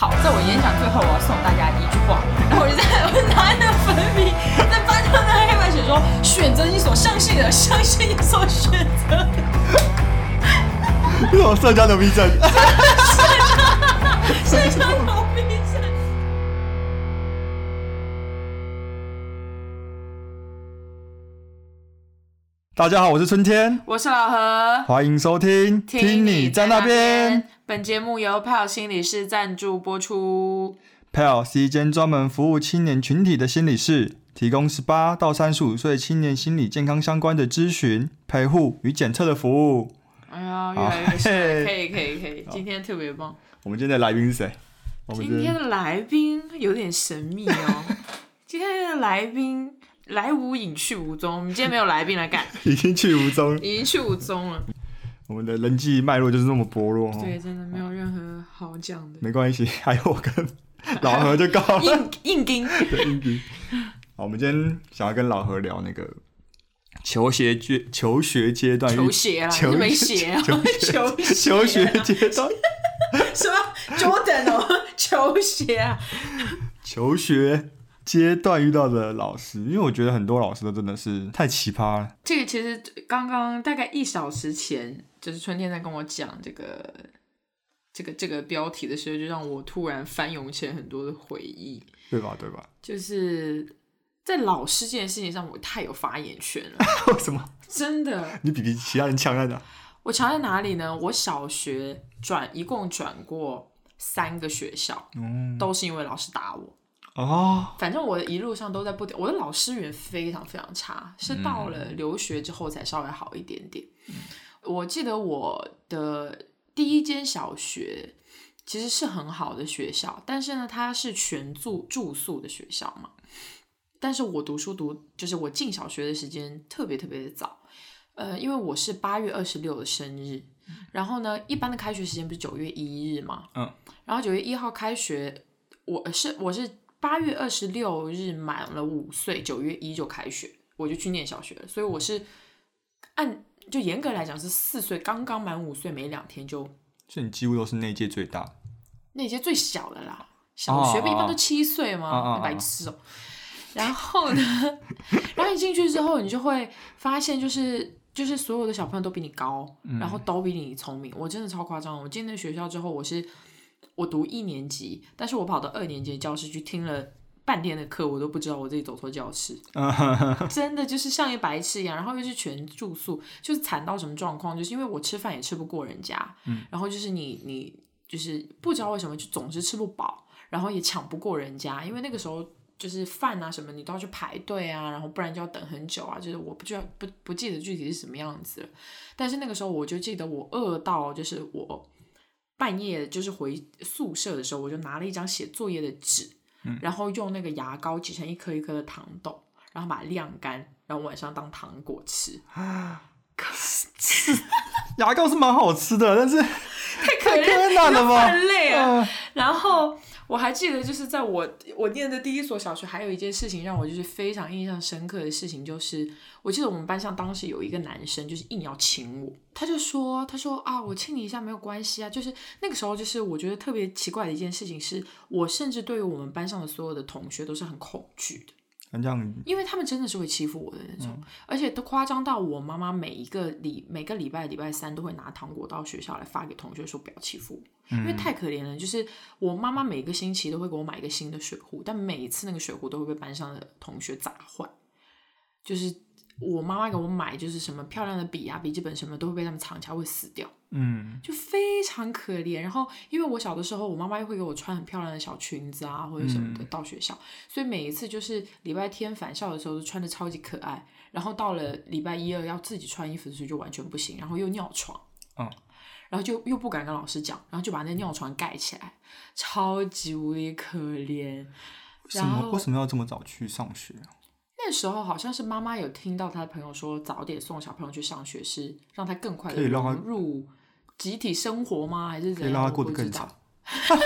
好，在我演讲最后，我要送大家一句话，然后我就在 我拿着粉笔在班上的黑板写说：选择你所相信的，相信你所选择的。这种社交牛逼症。社交牛逼症。大家好，我是春天，我是老何，欢迎收听。听你在那边。本节目由 PAL 心理师赞助播出。PAL 是一间专门服务青年群体的心理室，提供十八到三十五岁青年心理健康相关的咨询、陪护与检测的服务。哎呀，越来越帅，可以可以可以，今天特别棒。我们今天的来宾是谁？我们今天的来宾有点神秘哦。今天的来宾来无影去无踪，我们今天没有来宾来干，已经去无踪，已经去无踪了。我们的人际脉络就是那么薄弱哦。对，真的没有任何好讲的。没关系，还有我跟老何就够了。硬硬钉。对，硬钉。好，我们今天想要跟老何聊那个求学阶求学阶段，球鞋啦，求你没鞋啊？求球 求学阶段，什么 Jordan 哦？球鞋啊？求学阶段遇到的老师，因为我觉得很多老师都真的是太奇葩了。这个其实刚刚大概一小时前，就是春天在跟我讲这个这个这个标题的时候，就让我突然翻涌起了很多的回忆，对吧？对吧？就是在老师这件事情上，我太有发言权了，为什么？真的。你比比其他人强在哪？我强在哪里呢？我小学转一共转过三个学校，嗯，都是因为老师打我。哦，反正我的一路上都在不停，我的老师缘非常非常差，是到嗯了留学之后才稍微好一点点。我记得我的第一间小学其实是很好的学校，但是呢，它是全住住宿的学校嘛。但是我读书读就是我进小学的时间特别特别的早，呃，因为我是八月二十六的生日，然后呢，一般的开学时间不是九月一日嘛，嗯，然后九月一号开学，我是我是八月二十六日满了五岁，九月一就开学，我就去念小学了，所以我是按就严格来讲是四岁，刚刚满五岁没两天就所以你几乎都是那届最大的。那届最小的啦，小学不一般都七岁吗？哦白痴哦、然后呢，然后你进去之后，你就会发现，就是就是所有的小朋友都比你高，然后都比你聪明。我真的超夸张！我进那学校之后，我是我读一年级，但是我跑到二年级的教室去听了半天的课，我都不知道我自己走错教室。真的就是像一白痴一样，然后又是全住宿，就是惨到什么状况？就是因为我吃饭也吃不过人家，然后就是你你就是不知道为什么就总是吃不饱，然后也抢不过人家，因为那个时候就是饭啊什么你都要去排队啊，然后不然就要等很久啊，就是我不知道不不记得具体是什么样子了，但是那个时候我就记得我饿到就是我半夜就是回宿舍的时候，我就拿了一张写作业的纸，然后用那个牙膏挤成一颗一颗的糖豆，然后把它晾干，然后晚上当糖果吃。牙膏是蛮好吃的，但是太可太困难了吧？很累啊。嗯然后我还记得，就是在我我念的第一所小学，还有一件事情让我就是非常印象深刻的事情，就是我记得我们班上当时有一个男生，就是硬要亲我，他就说，他说啊，我亲你一下没有关系啊，就是那个时候，就是我觉得特别奇怪的一件事情是，我甚至对于我们班上的所有的同学都是很恐惧的。这样因为他们真的是会欺负我的那种，而且都夸张到我妈妈每一个礼每个礼拜礼拜三都会拿糖果到学校来发给同学说不要欺负我，因为太可怜了。就是我妈妈每个星期都会给我买一个新的水壶，但每一次那个水壶都会被班上的同学砸坏，就是我妈妈给我买就是什么漂亮的笔啊、笔记本什么都会被他们藏起来会死掉。嗯，就非常可怜。然后因为我小的时候，我妈妈又会给我穿很漂亮的小裙子啊，或者什么的到学校，所以每一次就是礼拜天返校的时候都穿的超级可爱。然后到了礼拜一二要自己穿衣服的时候就完全不行，然后又尿床，嗯，然后就又不敢跟老师讲，然后就把那尿床盖起来，超级无敌可怜。什然后么为什么要这么早去上学啊？那时候好像是妈妈有听到她的朋友说，早点送小朋友去上学是让他更快融入集体生活吗？还是让他过得更道惨。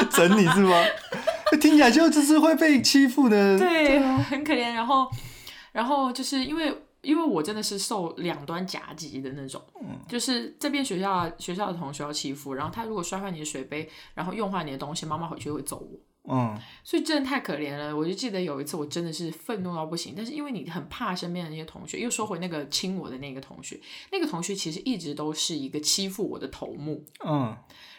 整你是吗？听起来就就是会被欺负的。对，很可怜。然后，然后就是因为因为我真的是受两端夹击的那种，就是这边学校学校的同学要欺负，然后他如果摔坏你的水杯，然后用坏你的东西，妈妈回去会揍我。嗯，所以真的太可怜了。我就记得有一次，我真的是愤怒到不行。但是因为你很怕身边的那些同学，又说回那个亲我的那个同学，那个同学其实一直都是一个欺负我的头目。嗯，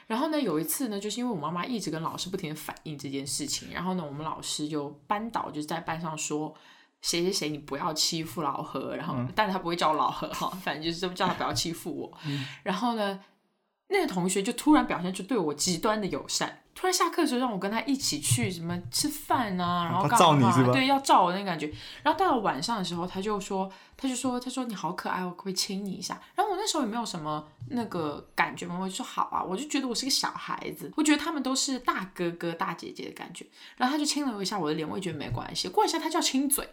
然后呢，有一次呢，就是因为我妈妈一直跟老师不停的反映这件事情，然后呢，我们老师就班导就在班上说谁谁谁你不要欺负老何，然后但是他不会叫老何哈，反正就是这么叫他不要欺负我。然后呢，那个同学就突然表现出对我极端的友善。突然下课的时候，让我跟他一起去什么吃饭啊，然后他照你是吧？对，要照我那感觉。然后到了晚上的时候，他就说，他就说，他说你好可爱，我可不可以亲你一下？然后我那时候也没有什么那个感觉嘛，我就说好啊，我就觉得我是个小孩子，我觉得他们都是大哥哥大姐姐的感觉。然后他就亲了我一下我的脸，我也觉得没关系。过一下他就要亲嘴，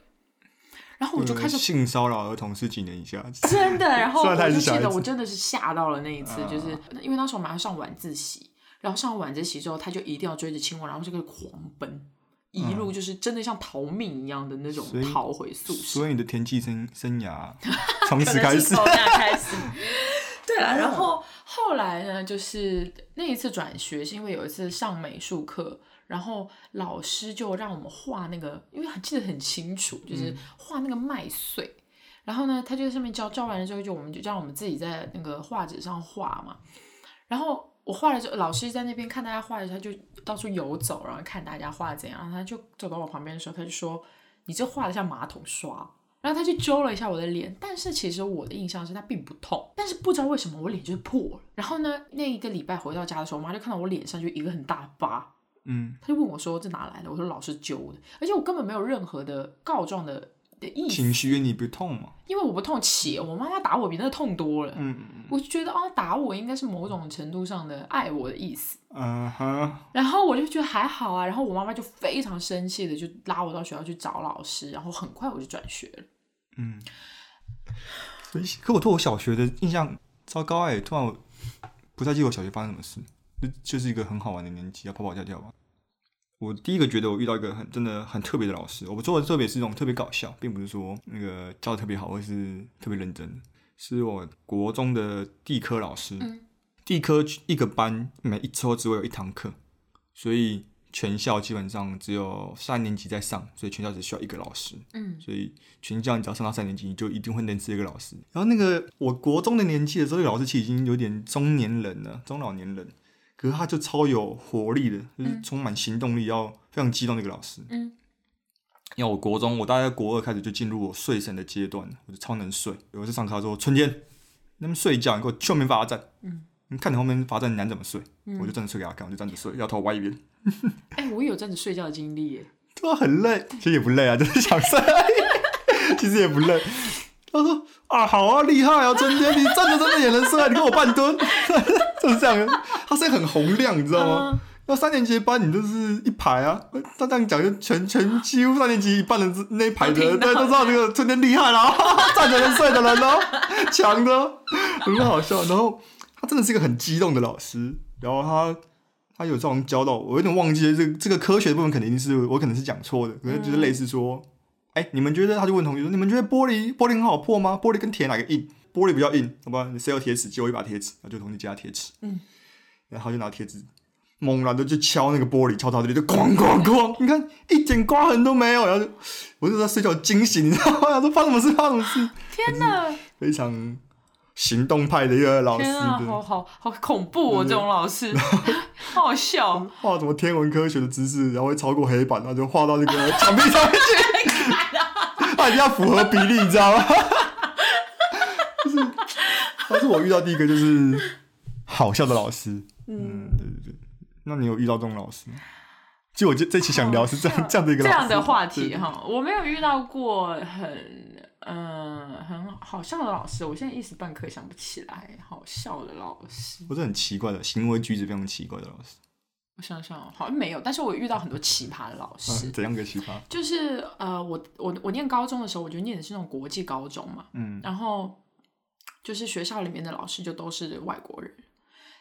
然后我就开始性骚扰儿童是几年以下？真的。然后 我就记得我真的是吓到了那一次，就是因为当时我马上上晚自习。然后上晚自习之后，他就一定要追着亲我，然后这个狂奔，一路就是真的像逃命一样的那种逃回宿舍。所以你的田忌生生涯 从此开始。从那开始。对了，然后后来呢，就是那一次转学是因为有一次上美术课，然后老师就让我们画那个，因为记得很清楚，就是画那个麦穗。然后呢，他就在上面教，教完了之后就我们就让我们自己在那个画纸上画嘛，然后。我画了之后，老师在那边看大家画的时候，他就到处游走，然后看大家画的怎样。他就走到我旁边的时候，他就说：“你这画的像马桶刷。”然后他就揪了一下我的脸，但是其实我的印象是他并不痛，但是不知道为什么我脸就是破了。然后呢，那一个礼拜回到家的时候，我妈就看到我脸上就一个很大疤，嗯，他就问我说：“这哪来的？”我说：“老师揪的。”而且我根本没有任何的告状的。情绪你不痛吗？因为我不痛，且我妈妈打我比那痛多了。嗯我就觉得哦，打我应该是某种程度上的爱我的意思。嗯哼。然后我就觉得还好啊，然后我妈妈就非常生气的就拉我到学校去找老师，然后很快我就转学了。嗯。可我对我小学的印象糟糕哎，突然我不太记得我小学发生什么事，就就是一个很好玩的年纪，要跑跑跳跳吧。我第一个觉得我遇到一个很真的很特别的老师，我做的特别是这种特别搞笑，并不是说那个教的特别好或是特别认真，是我国中的地科老师。地科一个班每一周只会有一堂课，所以全校基本上只有三年级在上，所以全校只需要一个老师。嗯，所以全校你只要上到三年级，你就一定会认识一个老师。然后那个我国中的年纪的时候，这个老师其实已经有点中年人了，中老年人。可是他就超有活力的，就是充满行动力，要非常激动的一个老师。嗯，因为我国中，我大概国二开始就进入我睡神的阶段，我就超能睡。有一次上课说：“春天，那么睡觉，你给我后面罚站。”嗯，你看你后面罚站，你难怎么睡？我就站着睡给他看，我就站着睡，要头歪一边。哎，我有站着睡觉的经历耶。对啊，很累，其实也不累啊，就是想睡，其实也不累。他说：“啊，好啊，厉害啊，春天，你站着真的也能睡，你跟我半蹲，就是这样。他声音很洪亮，你知道吗？那三年级班，你就是一排啊。他这样讲，就全全几乎三年级一半的那一排的，对，都知道这个春天厉害了，站着能睡的人哦，强的，很好笑。然后他真的是一个很激动的老师，然后他他有这种教到我，有点忘记这这个科学部分，肯定是我可能是讲错的，可能就是类似说。”哎，你们觉得他就问同学说：“你们觉得玻璃玻璃很好破吗？玻璃跟铁哪个硬？玻璃比较硬，好吧？你谁有铁尺？借我一把铁尺。”然后就同学借他铁尺，嗯，然后就拿铁尺猛然的就敲那个玻璃，敲到这里就咣咣咣，你看一点刮痕都没有。然后就我就在睡觉惊醒，你知道吗？他说发生什么事？发生什么事？天哪！非常行动派的一个老师，好好好恐怖哦！这种老师，好好笑，画什么天文科学的知识，然后会超过黑板，然后就画到那个墙壁上面去。他一定要符合比例，你知道吗？就是，他是我遇到第一个就是好笑的老师。嗯，对对对。那你有遇到这种老师吗？就我这这期想聊是这样这样的一个这样的话题哈，我没有遇到过很嗯很好笑的老师，我现在一时半刻想不起来好笑的老师。或者很奇怪的行为举止非常奇怪的老师。我想想，好像没有，但是我遇到很多奇葩的老 师。怎样个奇葩？就是呃，我我我念高中的时候，我就念的是那种国际高中嘛。嗯。然后就是学校里面的老师就都是外国人，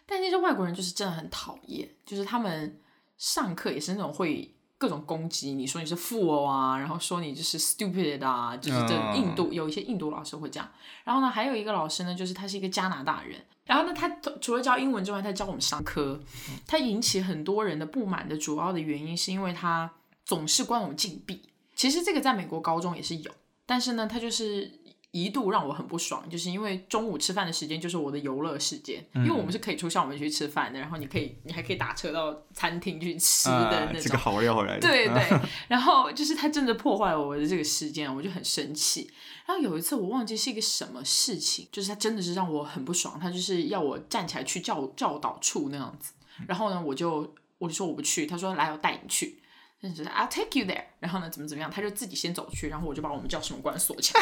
但那些外国人就是真的很讨厌，就是他们上课也是那种会各种攻击你，说你是富翁啊，然后说你就是 stupid 啊，就是这印度有一些印度老师会这样。然后呢，还有一个老师呢，就是他是一个加拿大人。然后呢，他除了教英文之外，他教我们商科。他引起很多人的不满的主要的原因，是因为他总是关我们禁闭。其实这个在美国高中也是有，但是呢，他就是一度让我很不爽，就是因为中午吃饭的时间就是我的游乐时间，因为我们是可以出校门去吃饭的，然后你可以，你还可以打车到餐厅去吃的啊那种。这个好料回来的。对对，然后就是他真的破坏了我的这个时间，我就很生气。然后有一次我忘记是一个什么事情，就是他真的是让我很不爽，他就是要我站起来去教教导处那样子。然后呢，我就我就说我不去，他说来我带你去。就是 I'll take you there，然后呢，怎么怎么样，他就自己先走去，然后我就把我们教室门关锁起来。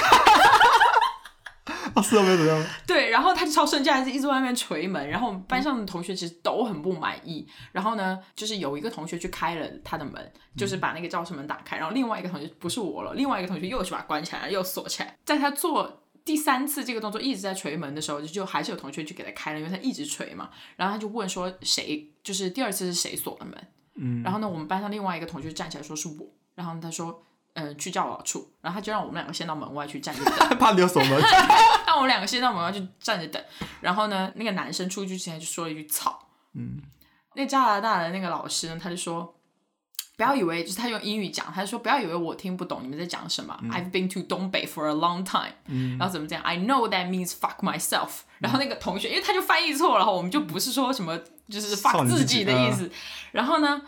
啊，是啊，没有怎么样。对，然后他就超生气，还是一直在外面捶门。然后我们班上的同学其实都很不满意。然后呢，就是有一个同学去开了他的门，就是把那个教室门打开。然后另外一个同学不是我了，另外一个同学又去把它关起来，又锁起来。在他做第三次这个动作一直在捶门的时候，就就还是有同学去给他开了，因为他一直捶嘛。然后他就问说谁，就是第二次是谁锁的门？嗯。然后呢，我们班上另外一个同学站起来说是我。然后他说。嗯，去教导处，然后他就让我们两个先到门外去站着等，怕你有锁门。让我们两个先到门外去站着等。然后呢，那个男生出去之前就说了一句“操”。嗯。那加拿大的那个老师呢，他就说：“不要以为就是他用英语讲，他就说不要以为我听不懂你们在讲什么。I've been to 东北 for a long time。然后怎么讲？I know that means fuck myself。然后那个同学，因为他就翻译错了，然后我们就不是说什么就是少 fuck 自己的意思。然后呢？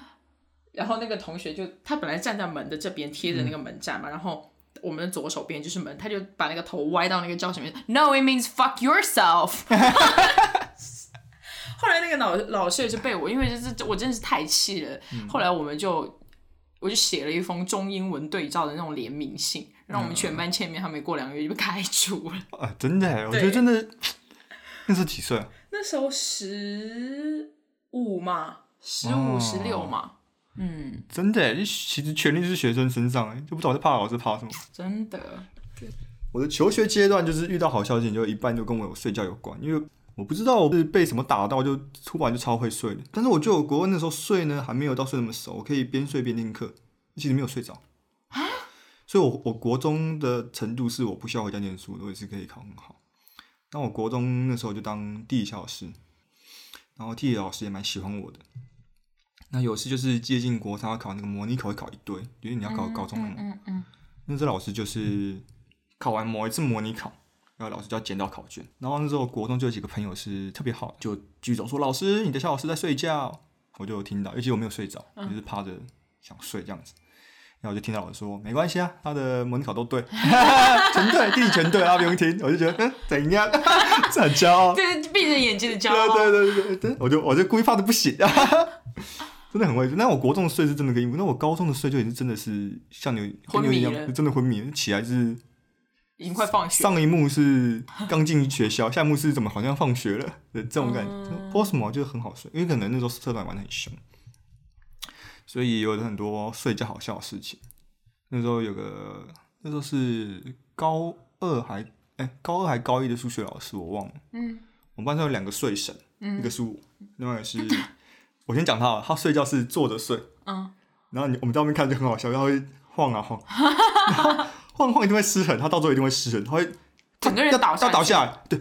然后那个同学就他本来站在门的这边贴着那个门站嘛，然后我们的左手边就是门，他就把那个头歪到那个教室里面。No, it means fuck yourself。后来那个老老师也是被我，因为就是我真的是太气了。后来我们就我就写了一封中英文对照的那种联名信，让我们全班签名，他没过两个月就被开除了。啊，真的，我觉得真的，那时候几岁啊？那时候十五嘛，十五哦十六嘛，嗯，真的耶，其实权力是学生身上，哎，就不知道是怕老师怕什么。真的。我的求学阶段就是遇到好消息，就一半就跟我有睡觉有关，因为我不知道我是被什么打到，就突然就超会睡的。但是我觉得我国文那时候睡呢，还没有到睡那么熟，我可以边睡边听课，其实没有睡着。所以我我国中的程度是我不需要回家念书，我也是可以考很好。那我国中那时候就当地理小老师，然后地理老师也蛮喜欢我的。那有次就是接近国三要考那个模拟考，会考一堆，因为你要考高中了嘛。嗯嗯那时候老师就是考完某一次模拟考，然后老师就要检讨考卷。然后那时候国中就有几个朋友是特别好，就举手说：“老师，你的小老师在睡觉。”我就有听到，尤其我没有睡着，就是趴着想睡这样子。然后我就听到老师说：“没关系啊，他的模拟考都对，全对，地理全对啊，不用听。”我就觉得，嗯，怎样？这很骄傲。对，闭着眼睛的骄傲。对对对对对，我就我就故意怕的不行，真的很会睡。那我国中的睡是真的可以，那我高中的睡就已经真的是像你昏迷一样，真的昏迷，起来是已经快放学。上一幕是刚进学校，下一幕是怎么好像放学了的这种感觉。嗯不知道为什么就很好睡，因为可能那时候社团玩的很凶，所以有很多睡觉好笑的事情。那时候有个那时候是高二还哎、高二还高一的数学老师，我忘了。嗯我们班上有两个睡神，嗯一个是我，另外一个是 我先讲他他睡觉是坐着睡，嗯，然后你我们在外面看就很好笑，他会晃啊晃，然后晃晃一定会失衡，他到最后一定会失衡，他会整个人要倒要倒下来，对，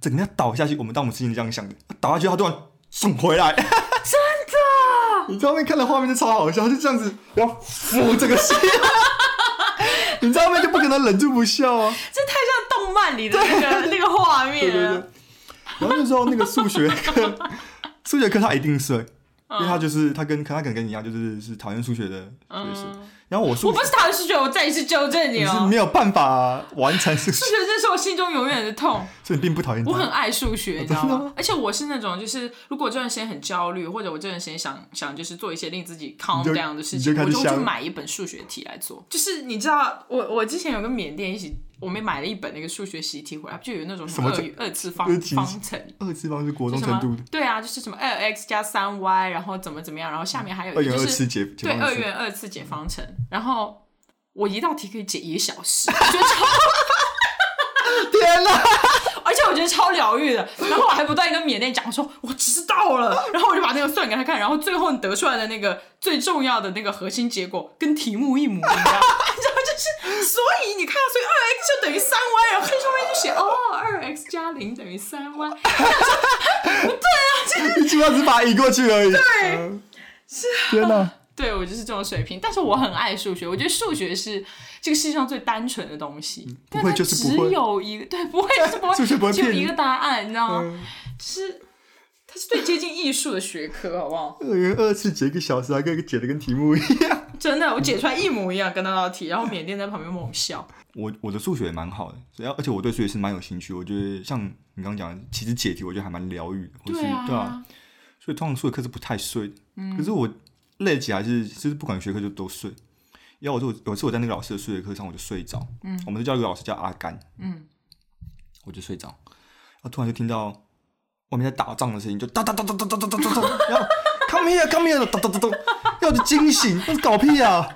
整个人要倒下去。我们当我们心里这样想的，倒下去他突然送回来，真的，你在外面看的画面就超好笑，就这样子，然后扶这个戏，你在外面就不可能忍住不笑啊。这太像动漫里的那个那个画面。然后那时候那个数学课，数学课他一定睡，因为他就是他跟他可能跟你一样，就是是讨厌数学的学生。嗯，然后我数学我不是讨厌数学，我再一次纠正你你是哦。没有办法完成数学，数学真是我心中永远的痛。所以你并不讨厌。我很爱数学，你知道吗？而且我是那种，就是如果这段时间很焦虑，或者我这段时间想想就是做一些令自己 calm down 的事你情，我就会去买一本数学题来做。就是你知道，我我之前有跟缅甸一起，我们买了一本那个数学习题回来，就有那种什么二二次方方程。二次方是国就什么中程度的，对啊，就是什么二 x 加三 y，然后怎么怎么样，然后下面还有就是二次解解对二元二次解方程，然后我一道题可以解一个小时，我觉得超 天哪！而且我觉得超疗愈的。然后我还不断跟缅甸讲说，我知道了。然后我就把那个算给他看，然后最后你得出来的那个最重要的那个核心结果跟题目一模一样。是，所以你看，所以二 x 就等于三 y，然后黑上面就写哦，二 x 加零等于三 y。一句话只是把它移过去而已。对，是天哪！对我就是这种水平，但是我很爱数学，我觉得数学是这个世界上最单纯的东西，不会就是不会只有一个，对，不会就是不会，数学不会骗你只有一个答案，你知道吗？嗯是它是最接近艺术的学科，好不好？二元二次解一个小时，还跟解的跟题目一样。真的，我解出来一模一样，跟那道题，然后缅甸在旁边猛笑。我我的数学也蛮好的，只要而且我对数学是蛮有兴趣。我觉得像你刚刚讲的，其实解题我觉得还蛮疗愈的，或是对啊，对啊，所以通常数学课是不太睡的。嗯，可是我累起来是就是不管学科就都睡。然后我就有一次我在那个老师的数学课上我就睡着，嗯，我们就叫一个老师叫阿甘，嗯，我就睡着，然后突然就听到外面在打仗的声音，就哒哒哒哒哒哒哒哒哒哒，然后 come here come here 哒哒哒哒，要我就惊醒，那是搞屁啊！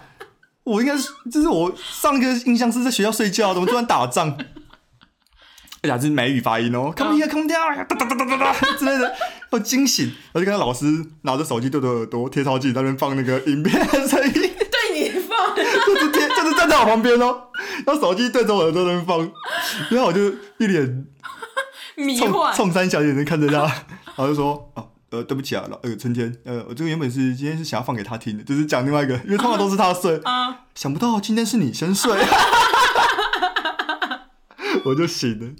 我应该是，就是我上一个印象是在学校睡觉，怎么突然打仗？而且还是美语发音哦，come here come down 哒哒哒哒哒哒之类的，我惊醒，我就看到老师拿着手机对着耳朵贴超近，在那边放那个影片的声音。对你放，就是贴，就是站在我旁边哦，然后手机对着我耳朵那边放，然后我就一脸冲迷幻，冲三小姐能看着他，然后就说：“哦，呃，对不起啊，老呃春天，呃，我这个原本是今天是想要放给他听的，就是讲另外一个，因为通常都是他睡，啊，想不到今天是你先睡，我就醒了。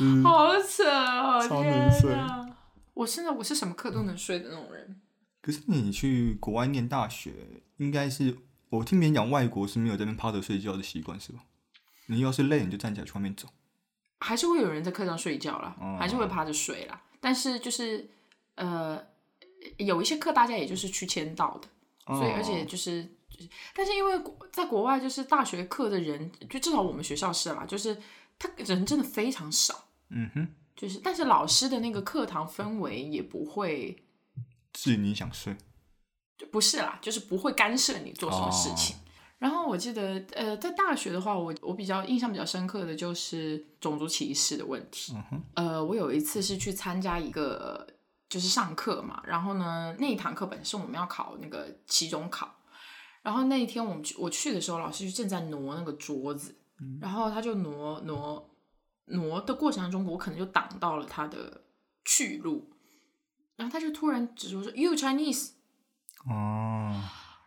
嗯，好扯哦，超天能睡！我现在我是什么课都能睡的那种人。可是你去国外念大学，应该是我听别人讲，外国是没有在那边趴着睡觉的习惯，是吧？你要是累，你就站起来去外面走。还是会有人在课上睡觉啦，哦。还是会趴着睡啦。但是就是呃，有一些课大家也就是去签到的，所以哦而且就是，就是但是因为国在国外就是大学课的人，就至少我们学校是啦，就是他人真的非常少，嗯哼，就是但是老师的那个课堂氛围也不会，至于你想睡，就不是啦，就是不会干涉你做什么事情。然后我记得，呃，在大学的话，我我比较印象比较深刻的就是种族歧视的问题。嗯，呃，我有一次是去参加一个就是上课嘛，然后呢那一堂课本身我们要考那个期中考，然后那一天我们去我去的时候，老师就正在挪那个桌子，然后他就挪挪挪的过程当中，我可能就挡到了他的去路，然后他就突然指着我说 “You Chinese”。哦，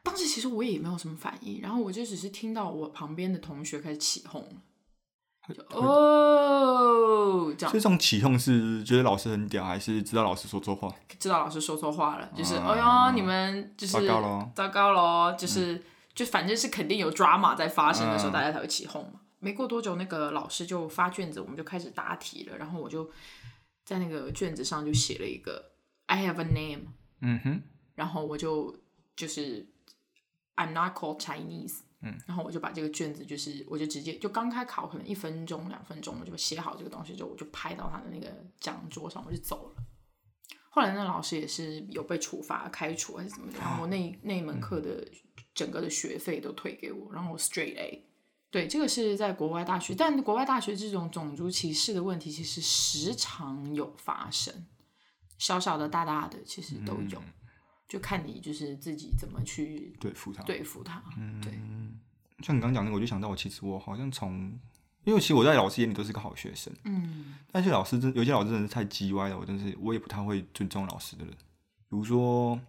当时其实我也没有什么反应，然后我就只是听到我旁边的同学开始起哄了，就哦这样所以这种起哄是觉得老师很屌，还是知道老师说错话？知道老师说错话了，就是、啊哎呦你们就是糟糕咯糟糕咯就是、就反正是肯定有 drama 在发生的时候，嗯大家才会起哄嘛。没过多久，那个老师就发卷子，我们就开始答题了，然后我就在那个卷子上就写了一个 I have a name，嗯哼，然后我就就是 I'm not called Chinese，嗯，然后我就把这个卷子就是我就直接就刚开考可能一分钟两分钟我就写好这个东西之后我就拍到他的那个讲桌上我就走了。后来那老师也是有被处罚开除还是怎么的，然后我那那一门课的整个的学费都退给我，然后我 straight A。对，这个是在国外大学，但国外大学这种种族歧视的问题其实时常有发生，小小的、大大的其实都有。就看你就是自己怎么去对付他。对付它。对，像你刚刚讲那个，我就想到我其实我好像从，因为其实我在老师眼里都是个好学生，嗯，但是老师真有些老师真的是太叽歪了，我真是我也不太会尊重老师的人。比如说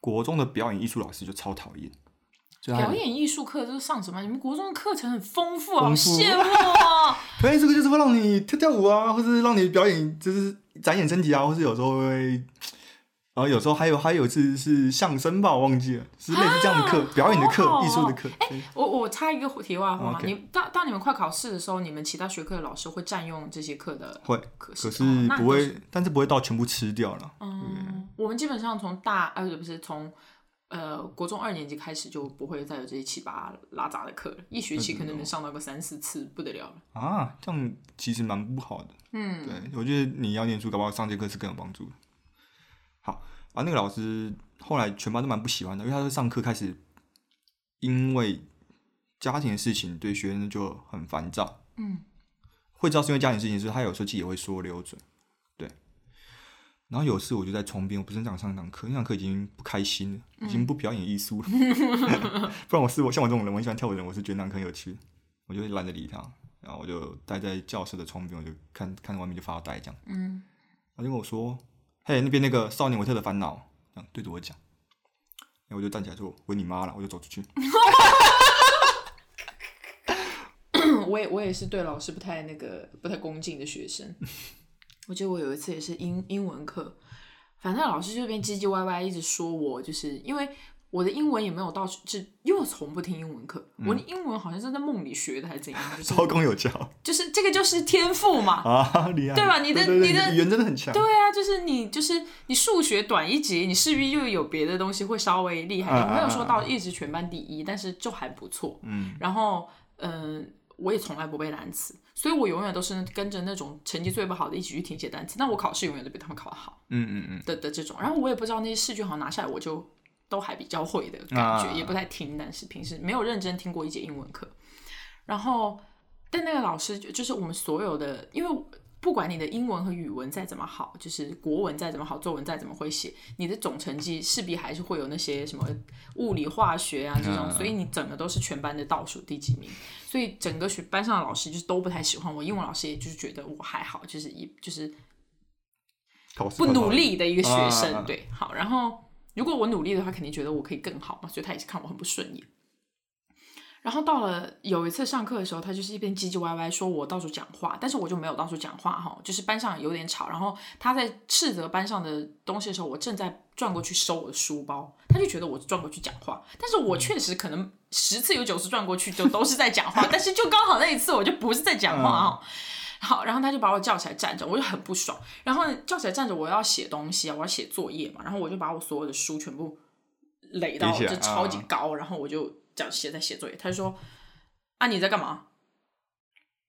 国中的表演艺术老师就超讨厌，表演艺术课就是上什么？你们国中的课程很丰富，好羡慕啊。表演这个就是会让你跳跳舞啊，或是让你表演，就是展演身体啊，或是有时候会，然后有时候还有还有一次是相声吧，我忘记了，是类似这样的课，表演的课、艺术的课。对我我插一个题外话你当当你们快考试的时候，你们其他学科的老师会占用这些课的会，可是不会，但是不会到全部吃掉了。嗯，我们基本上从大呃不是从呃国中二年级开始就不会再有这些七八拉杂的课了，一学期可能能上到个三四次，不得了了。啊，这样其实蛮不好的。嗯，对，我觉得你要念书，搞不好上节课是更有帮助的。好，啊，那个老师后来全班都蛮不喜欢的，因为他是上课开始因为家庭的事情对学生就很烦躁，嗯，会知道是因为家庭事情，是他有时候自己也会说溜嘴，对。然后有次我就在窗边，我不是想上堂课，那堂课已经不开心了，已经不表演艺术了。不然我是我像我这种人，我很喜欢跳舞的人，我是觉得那堂课很有趣，我就懒得理他，然后我就待在教室的窗边，我就看看外面就发呆这样。嗯，他就跟我说：“嘿，那边那个《少年维特的烦恼》，这样对着我讲。”然后我就站起来说：“滚你妈了！”我就走出去。我也我也是对老师不太那个不太恭敬的学生。我记得我有一次也是英英文课，反正老师就边唧唧歪歪一直说我，就是因为我的英文也没有到，就又从不听英文课，我的英文好像是在梦里学的还是怎样，就是 超工有教 就是这个就是天赋嘛。啊，厉害！对吧你的你的语言真的很强。对啊，就是你，就是你数学短一节，你势必又有别的东西会稍微厉害一没有说到一直全班第一，但是就还不错。嗯，然后，嗯、我也从来不背单词，所以我永远都是跟着那种成绩最不好的一起去听写单词。但我考试永远都比他们考得好嗯嗯嗯，的的这种。然后我也不知道那些试卷好像拿下来，我就都还比较会的感觉，啊也不太听，但是平时没有认真听过一节英文课。然后，但那个老师就就是我们所有的，因为不管你的英文和语文再怎么好，就是国文再怎么好，作文再怎么会写，你的总成绩势必还是会有那些什么物理、化学啊这种，嗯所以你整个都是全班的倒数第几名。所以整个学班上的老师就是都不太喜欢我，英文老师也就是觉得我还好，就是一就是不努力的一个学生，对，好，然后如果我努力的话，肯定觉得我可以更好嘛，所以他也是看我很不顺眼。然后到了有一次上课的时候，他就是一边唧唧歪歪说我到处讲话，但是我就没有到处讲话哈，就是班上有点吵。然后他在斥责班上的东西的时候，我正在转过去收我的书包，他就觉得我转过去讲话，但是我确实可能十次有九次转过去就都是在讲话，但是就刚好那一次我就不是在讲话哈。好，然后他就把我叫起来站着，我就很不爽。然后叫起来站着，我要写东西啊，我要写作业嘛。然后我就把我所有的书全部垒到就超级啊高，然后我就这样写在写作业。他就说：“啊，你在干嘛？”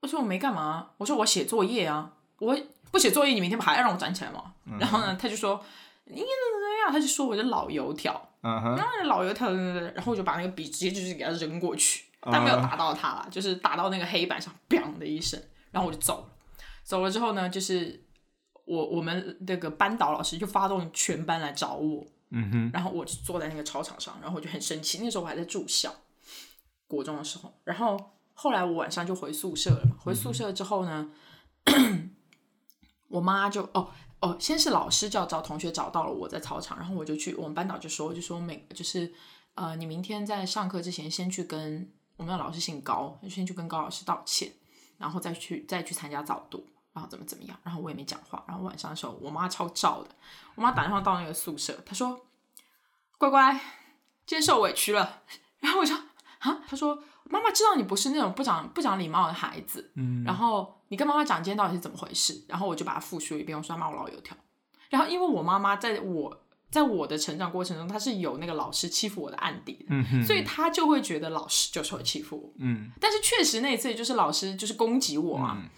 我说：“我没干嘛。”我说：“我写作业啊，我不写作业，你明天不还要让我站起来吗？”然后呢，他就说：“你怎么怎么样？”他就说我是老油条，嗯哼，然后老油条，然后我就把那个笔直接就是给他扔过去，但没有打到他啦，就是打到那个黑板上，砰的一声，然后我就走了。走了之后呢，就是我我们那个班导老师就发动全班来找我，嗯哼，然后我就坐在那个操场上，然后我就很生气。那时候我还在住校，国中的时候。然后后来我晚上就回宿舍了嘛。回宿舍之后呢，我妈就哦哦，先是老师叫找同学找到了我在操场，然后我就去，我们班导就说就说每就是呃，你明天在上课之前先去跟我们的老师姓高，先去跟高老师道歉，然后再去再去参加早读。然后怎么怎么样，然后我也没讲话。然后晚上的时候，我妈超燥的，我妈打电话到那个宿舍，她说：“乖乖，今天受委屈了。”然后我说：“啊？”她说：“妈妈知道你不是那种不讲不讲礼貌的孩子，嗯，然后你跟妈妈讲今天到底是怎么回事。”然后我就把它复述一遍，我说她骂我老油条。然后因为我妈妈在我在我的成长过程中，他是有那个老师欺负我的案底的，嗯，所以他就会觉得老师就是会欺负我。嗯但是确实那一次就是老师就是攻击我啊。嗯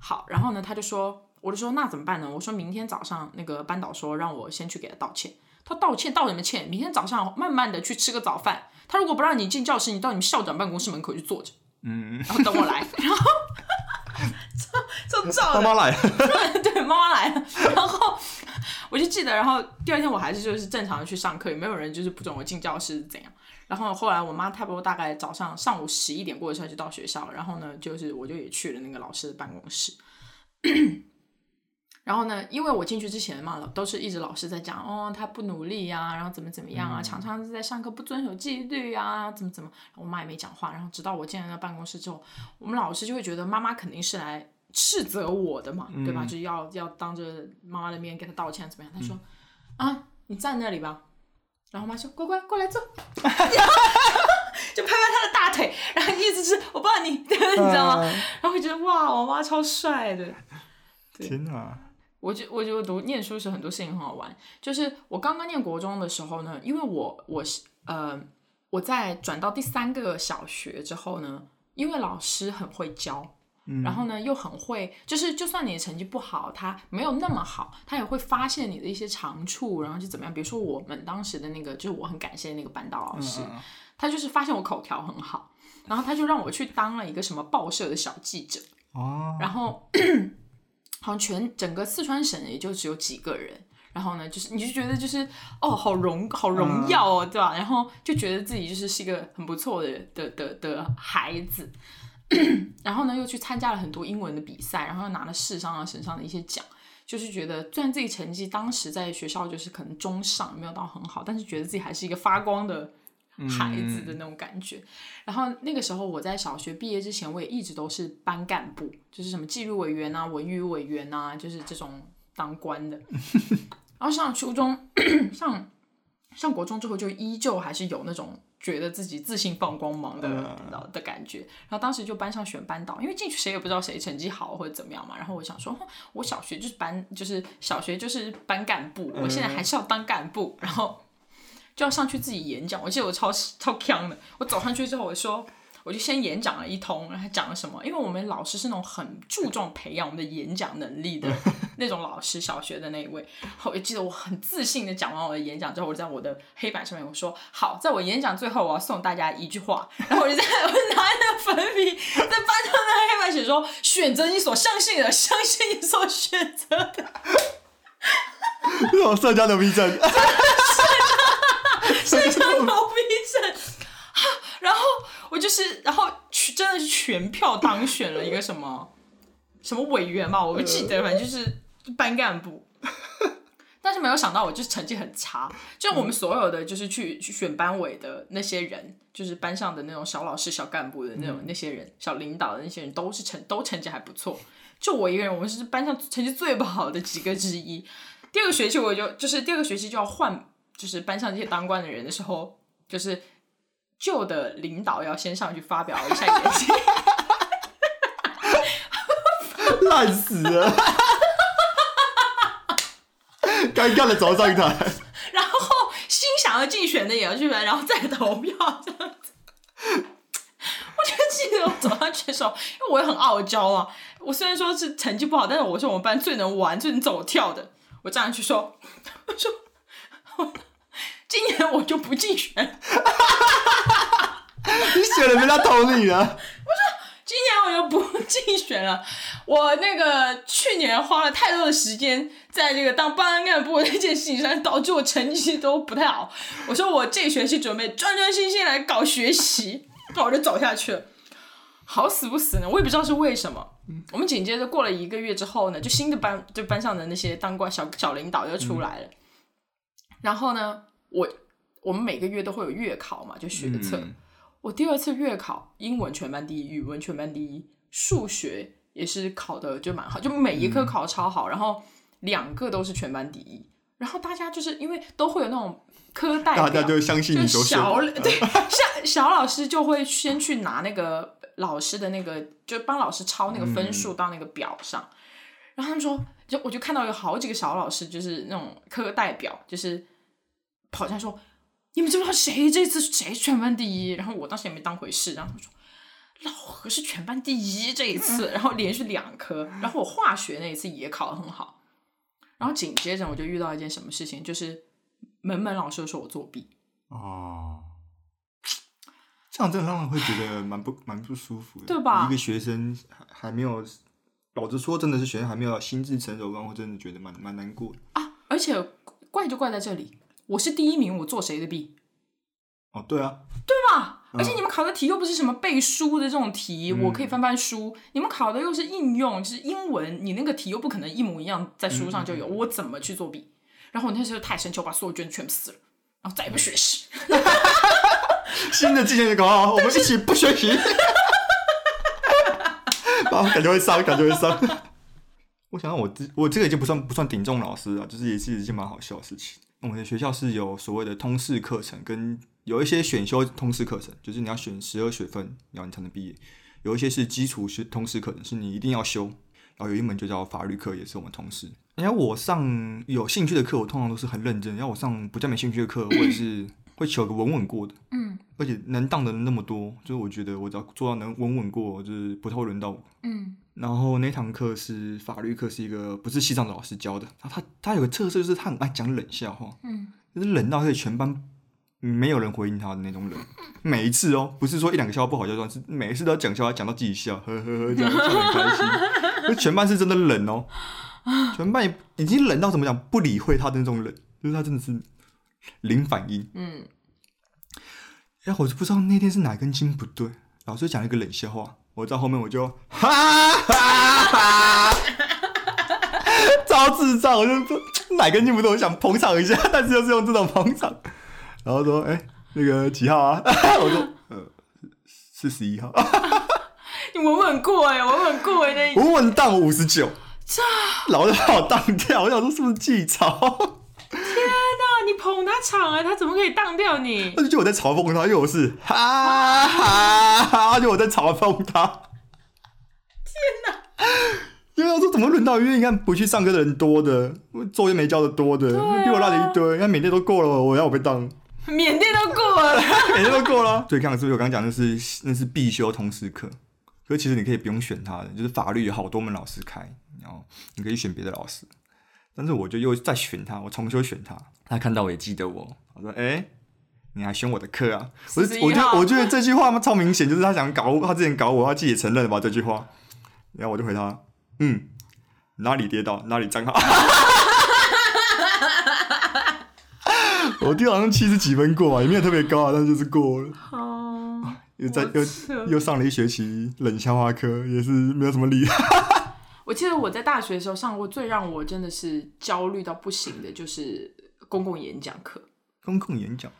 好，然后呢，他就说，我就说那怎么办呢？我说明天早上那个班导说让我先去给他道歉。他道歉道什么歉？明天早上慢慢的去吃个早饭。他如果不让你进教室，你到你们校长办公室门口去坐着，嗯，然后等我来。然后 就就 照着妈妈来了，对，妈妈来了，然后我就记得，然后第二天我还是就是正常的去上课，也没有人就是不准我进教室怎样。然后后来我妈差不多大概早上上午十一点过的时候就到学校了，然后呢，就是我就也去了那个老师的办公室。然后呢，因为我进去之前嘛，都是一直老师在讲，哦，他不努力呀、然后怎么怎么样啊，常常是在上课不遵守纪律啊，怎么怎么，我妈也没讲话。然后直到我进了那办公室之后，我们老师就会觉得妈妈肯定是来斥责我的嘛，对吧？就是要要当着妈妈的面给他道歉，怎么样？他说、啊，你站那里吧。然后我妈说：“乖乖，过来坐。”然后就拍拍他的大腿，然后意思是我抱你，你知道吗？然后我觉得哇，我妈超帅的。天哪，我就我觉得读念书时很多事情很好玩，就是我刚刚念国中的时候呢，因为我我是呃我在转到第三个小学之后呢，因为老师很会教。然后呢，又很会，就是就算你的成绩不好，他没有那么好，他也会发现你的一些长处，然后就怎么样。比如说我们当时的那个，就是我很感谢那个班导老师，嗯他就是发现我口条很好，然后他就让我去当了一个什么报社的小记者。哦，然后 好像全整个四川省也就只有几个人。然后呢，就是你就觉得就是哦，好荣好荣耀哦，对吧？然后就觉得自己就是是一个很不错的的的的孩子。然后呢，又去参加了很多英文的比赛，然后又拿了市上啊、省上的一些奖。就是觉得，虽然自己成绩当时在学校就是可能中上，没有到很好，但是觉得自己还是一个发光的孩子的那种感觉。然后那个时候我在小学毕业之前，我也一直都是班干部，就是什么纪律委员啊、文娱委员啊，就是这种当官的。然后上初中、上上国中之后，就依旧还是有那种。觉得自己自信放光芒的的感觉，然后当时就班上选班导，因为进去谁也不知道谁成绩好或者怎么样嘛。然后我想说，我小学就是班，就是小学就是班干部，我现在还是要当干部，然后就要上去自己演讲。我记得我超超强的，我走上去之后我说。我就先演讲了一通，然后讲了什么？因为我们老师是那种很注重培养我们的演讲能力的 那种老师，小学的那一位。我就记得我很自信的讲完我的演讲之后，我在我的黑板上面我说：“好，在我演讲最后，我要送大家一句话。”然后我就在我拿那个粉笔在班上的黑板写说：“选择你所相信的，相信你所选择的。”这种社交牛逼症，社交牛逼症。然后我就是，然后真的是全票当选了一个什么什么委员嘛，我不记得，反正就是班干部。但是没有想到，我就是成绩很差。就我们所有的就是去去选班委的那些人，就是班上的那种小老师、小干部的那种那些人、小领导的那些人，都是成都成绩还不错。就我一个人，我们是班上成绩最不好的几个之一。第二个学期我就就是第二个学期就要换，就是班上这些当官的人的时候，就是。旧的领导要先上去发表一下演讲，烂死了，尴尬的走上台，然后心想要竞选的也要去，然后再投票这样子。我就记得我走上去的时候，因为我也很傲娇啊，我虽然说是成绩不好，但是我是我们班最能玩、最能走跳的。我站上去说：“ 我说，今年我就不竞选。”你选了，人家投你了。我说今年我就不竞选了。我那个去年花了太多的时间在这个当班干部那件事情上，导致我成绩都不太好。我说我这学期准备专专心心来搞学习，那我就走下去了。好死不死呢，我也不知道是为什么。我们紧接着过了一个月之后呢，就新的班就班上的那些当官小小领导又出来了。然后呢，我我们每个月都会有月考嘛，就学测。我第二次月考，英文全班第一，语文全班第一，数学也是考的就蛮好，就每一科考超好，然后两个都是全班第一，然后大家就是因为都会有那种科代表，大家就相信你小对，像小老师就会先去拿那个老师的那个，就帮老师抄那个分数。到那个表上，然后他们说，就我就看到有好几个小老师就是那种科代表，就是跑上来说。你们知不知道谁这次谁全班第一？然后我当时也没当回事，然后他说老何是全班第一这一次，然后连续两科，然后我化学那一次也考得很好，然后紧接着我就遇到一件什么事情，就是门门老师说我作弊哦，这样真的让人会觉得蛮不 蛮不舒服的，对吧？一个学生还还没有，老实说，真的是学生还没有心智成熟，让我真的觉得蛮蛮难过的啊！而且怪就怪在这里。我是第一名，我做谁的弊？哦，对啊，对吧？而且你们考的题又不是什么背书的这种题，我可以翻翻书。你们考的又是应用，就是英文，你那个题又不可能一模一样在书上就有，我怎么去作弊？然后我那时候太生气，我把所有卷全部撕了，然后再也不学习。新的技能搞好，我们一起不学习。啊，感觉会伤，感觉会伤。我想想，我这我这个已经不算不算顶重老师了，就是也是一件蛮好笑的事情。我们的学校是有所谓的通识课程，跟有一些选修通识课程，就是你要选十二学分，然后你才能毕业。有一些是基础是通识课程，是你一定要修。然后有一门就叫法律课，也是我们通识。然后我上有兴趣的课，我通常都是很认真；然后我上不太没兴趣的课，我也是 会求个稳稳过的。嗯。而且能当的人那么多，就是我觉得我只要做到能稳稳过，就是不太会轮到我。嗯。然后那堂课是法律课，是一个不是西藏的老师教的。他他他有个特色，就是他很爱讲冷笑话。嗯，就是冷到可以全班没有人回应他的那种冷。每一次哦，不是说一两个笑话不好笑，是每一次都要讲笑话，讲到自己笑，呵呵呵，这样笑得很开心。就全班是真的冷哦，全班也已经冷到怎么讲，不理会他的那种冷，就是他真的是零反应。嗯，然后我就不知道那天是哪根筋不对，老师讲了一个冷笑话，我在后面我就哈哈哈，超智障，我就说哪根筋不对，我想捧场一下，但是又是用这种捧场，然后说哎、那个几号啊？我说呃是十一号，你稳稳过哎，稳稳过哎那稳稳当五十九，老是把我当掉，我想说是不是记仇？捧他场哎，他怎么可以当掉你？他就我在嘲讽他，因为我是哈哈哈，就我在嘲讽他。天哪！因为我说怎么轮到？因为你看不去上课的人多的，作业没交的多的，啊比我落了一堆。你看缅甸都过了，我要我被当，缅甸都过了，缅甸都过了。最看是不是我刚刚讲的是那是必修通识课？可是其实你可以不用选他的，就是法律有好多门老师开，然后你可以选别的老师。但是我就又再选他，我重修选他。他看到我也记得我，我说：“哎、你还选我的课啊？”我就我觉得我觉得这句话超明显，就是他想搞我，他之前搞我，他自己也承认了吧这句话。然后我就回他：“嗯，哪里跌倒哪里站好。”我第好像七十几分过吧，也没有特别高啊，但是就是过了。哦，又在又又上了一学期冷笑话课，也是没有什么理。我记得我在大学的时候上过最让我真的是焦虑到不行的，就是公共演讲课，公共演讲，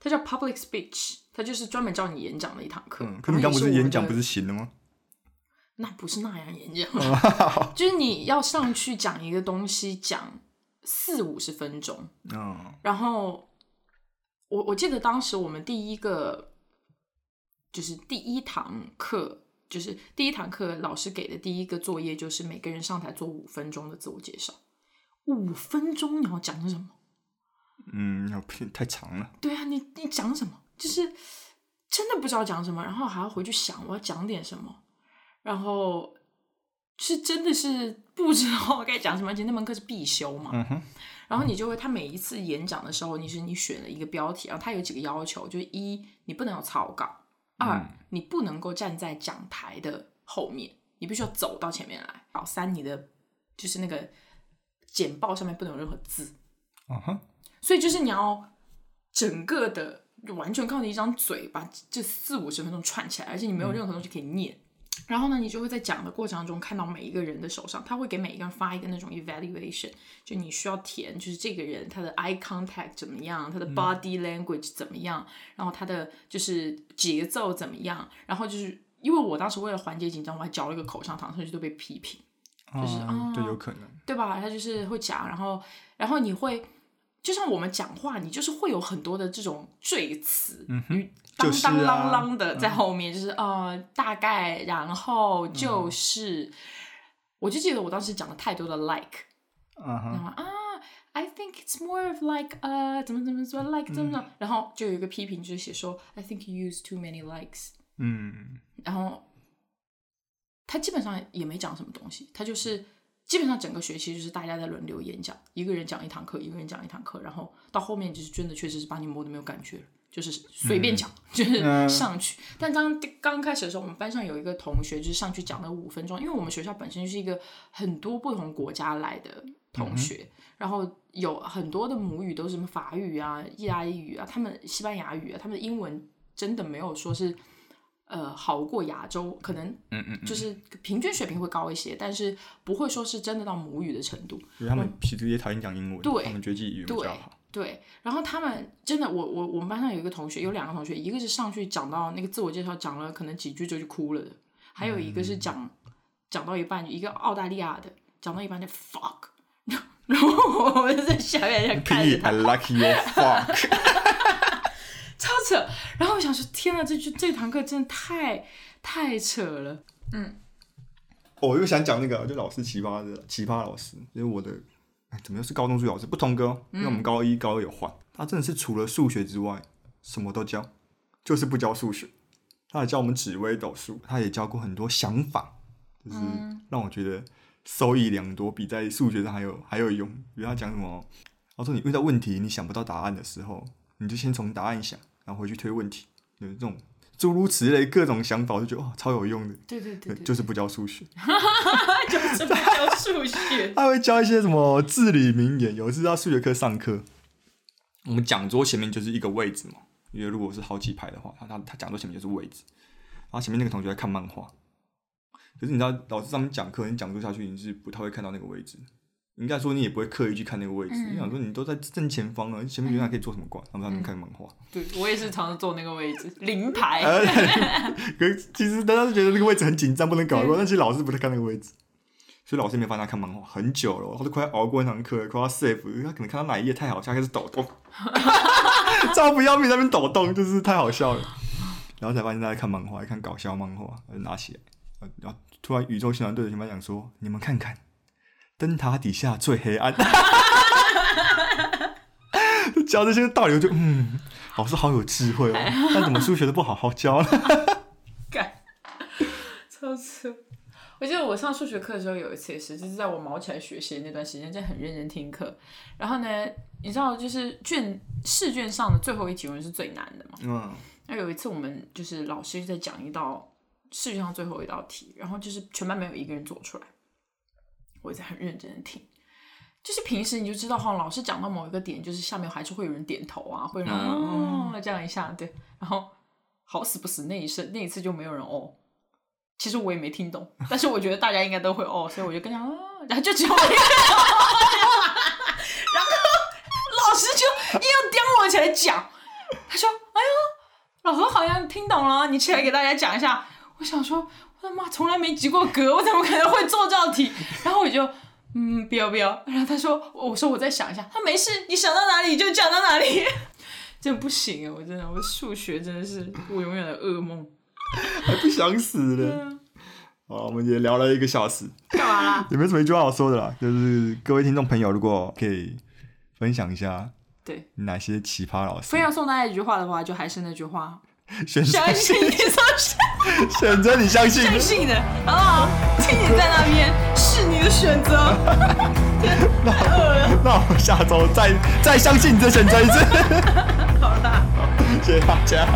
它叫 public speech，它就是专门教你演讲的一堂课。嗯，可你刚不是演讲不是？行了吗？那不是那样演讲，哦 就是你要上去讲一个东西，讲四五十分钟，嗯然后我我记得当时我们第一个就是第一堂课，就是第一堂课老师给的第一个作业就是每个人上台做五分钟的自我介绍。五分钟你要讲什么？嗯，要偏太长了。对啊，你你讲什么？就是真的不知道讲什么，然后还要回去想我要讲点什么，然后是真的是不知道该讲什么，而且那门课是必修嘛。嗯哼，然后你就会，他每一次演讲的时候，你是你选了一个标题，然后他有几个要求，就是一你不能有草稿，二、你不能够站在讲台的后面，你必须要走到前面来。好，三你的就是那个简报上面不能有任何字，嗯哼，所以就是你要整个的完全靠你一张嘴把这四五十分钟串起来，而且你没有任何东西可以念。然后呢，你就会在讲的过程当中看到每一个人的手上，他会给每一个人发一个那种 evaluation，就你需要填，就是这个人他的 eye contact 怎么样，他的 body language 怎么样，然后他的就是节奏怎么样，然后就是因为我当时为了缓解紧张，我还嚼了一个口香糖，所以就被批评。就是啊，对，啊有可能。对吧？他就是会讲，然后然后你会，就像我们讲话，你就是会有很多的这种赘词，嗯哼当当啷啷的在后面，就是呃大概，然后就是，我就记得我当时讲了太多的 like，嗯哼，然后啊，I think it's more of like 呃怎么怎么怎么 like 怎么怎么，然后就有一个批评，就是写说 I think you use too many likes，嗯，然后他基本上也没讲什么东西，他就是基本上整个学期就是大家在轮流演讲，一个人讲一堂课，一个人讲一堂课，然后到后面就是真的确实是把你磨得没有感觉了，就是随便讲，就是嗯上去。但刚刚开始的时候，我们班上有一个同学就是上去讲了五分钟，因为我们学校本身就是一个很多不同国家来的同学，然后有很多的母语都是什么法语啊、意大利语啊，他们西班牙语啊，他们的英文真的没有说是。呃，好过亚洲，可能嗯嗯，就是平均水平会高一些，但是不会说是真的到母语的程度。因为他们其实也讨厌讲英文，对他们觉得自己语言比较好。对，然后他们真的，我我我们班上有一个同学，有两个同学，一个是上去讲到那个自我介绍，讲了可能几句就就哭了的，还有一个是讲、讲到一半，一个澳大利亚的讲到一半就 fuck，然后 我们在下面在看着他，I like your fuck。超扯。然后我想说，天呐，这句这堂课真的太太扯了。嗯我又想讲那个，就老师奇葩的奇葩老师，因为我的，哎，怎么又是高中数学老师？不同哥，因为我们高一、高二有换，他真的是除了数学之外，什么都教，就是不教数学。他也教我们紫微斗数，他也教过很多想法，就是让我觉得收益良多，比在数学上还有还有用。比如他讲什么，他说你遇到问题你想不到答案的时候，你就先从答案想，然后回去推问题，有这种诸如此类各种想法，我就觉得哇超有用的。对对对对，就是不教数学，就是不教数学。他会教一些什么至理名言。有一次到数学课上课，我们讲桌前面就是一个位置嘛，因为如果是好几排的话，他他他讲桌前面就是位置，然后前面那个同学在看漫画。可是你知道，老师上面讲课，你讲桌下去你是不太会看到那个位置。应该说你也不会刻意去看那个位置，你想说你都在正前方了，前面原来可以做什么挂？他们他们看漫画。对我也是常常坐那个位置，零排。可其实大家都觉得那个位置很紧张，不能搞过，但其实老师不太看那个位置，所以老师没发现他看漫画很久了，他都快熬过那堂课，快要 safe，他可能看到哪一页太好笑，开始抖动，超不要命那边抖动，就是太好笑了，然后才发现他在看漫画，看搞笑漫画，拿起来，然后突然宇宙新闻对着全班讲说：“你们看看。”灯塔底下最黑暗，教这些道理，我就嗯，老师好有智慧哦。但怎么数学都不好好教呢？干，超扯！我记得我上数学课的时候有一次也是，就是在我毛起来学习的那段时间，就很认真听课。然后呢，你知道，就是卷试卷上的最后一题永远是最难的嘛。嗯。那有一次我们就是老师在讲一道试卷上最后一道题，然后就是全班没有一个人做出来。我在很认真的听，就是平时你就知道哈，老师讲到某一个点，就是下面还是会有人点头啊，会让哦这样一下，对，然后好死不死那一声那一次就没有人哦，其实我也没听懂，但是我觉得大家应该都会哦，所以我就跟他哦，然后就只有我一个人，然后老师就硬要叼我起来讲，他说：“哎呦，老何好像听懂了，你起来给大家讲一下。”我想说。他妈从来没及过格，我怎么可能会做这道题？然后我就，嗯，不要不要。然后他说，我说我再想一下。他没事，你想到哪里就讲到哪里。真不行啊！我真的，我数学真的是我永远的噩梦。还不想死了。好，我们也聊了一个小时。干嘛啦？有没有什么一句话好说的啦？就是各位听众朋友，如果可以分享一下，对哪些奇葩老师？非要送大家一句话的话，就还是那句话。选相信你所选择你相信相信的，好不好？听你在那边是你的选择。那那我下周再再相信你，再选择一次。好啦，谢谢大家。